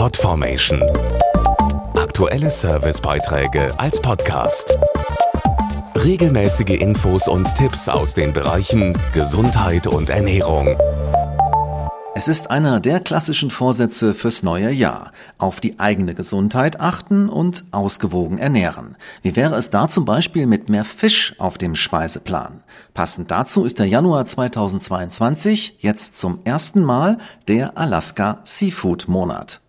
Podformation. Aktuelle Servicebeiträge als Podcast. Regelmäßige Infos und Tipps aus den Bereichen Gesundheit und Ernährung. Es ist einer der klassischen Vorsätze fürs neue Jahr. Auf die eigene Gesundheit achten und ausgewogen ernähren. Wie wäre es da zum Beispiel mit mehr Fisch auf dem Speiseplan? Passend dazu ist der Januar 2022 jetzt zum ersten Mal der Alaska Seafood Monat.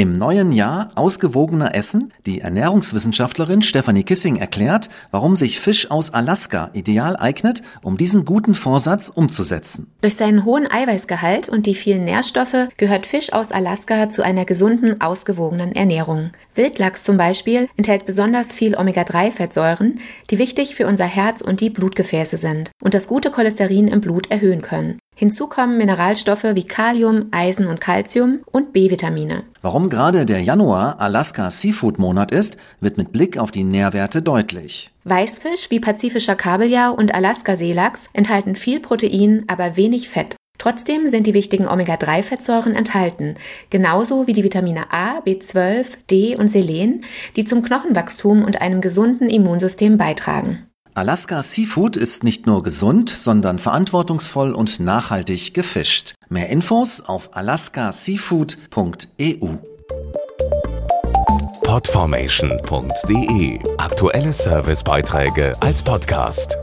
Im neuen Jahr ausgewogener Essen? Die Ernährungswissenschaftlerin Stephanie Kissing erklärt, warum sich Fisch aus Alaska ideal eignet, um diesen guten Vorsatz umzusetzen. Durch seinen hohen Eiweißgehalt und die vielen Nährstoffe gehört Fisch aus Alaska zu einer gesunden, ausgewogenen Ernährung. Wildlachs zum Beispiel enthält besonders viel Omega-3-Fettsäuren, die wichtig für unser Herz und die Blutgefäße sind und das gute Cholesterin im Blut erhöhen können. Hinzu kommen Mineralstoffe wie Kalium, Eisen und Calcium und B-Vitamine. Warum gerade der Januar Alaska Seafood Monat ist, wird mit Blick auf die Nährwerte deutlich. Weißfisch wie pazifischer Kabeljau und Alaska-Seelachs enthalten viel Protein, aber wenig Fett. Trotzdem sind die wichtigen Omega-3-Fettsäuren enthalten, genauso wie die Vitamine A, B12, D und Selen, die zum Knochenwachstum und einem gesunden Immunsystem beitragen. Alaska Seafood ist nicht nur gesund, sondern verantwortungsvoll und nachhaltig gefischt. Mehr Infos auf alaskaseafood.eu. Podformation.de Aktuelle Servicebeiträge als Podcast.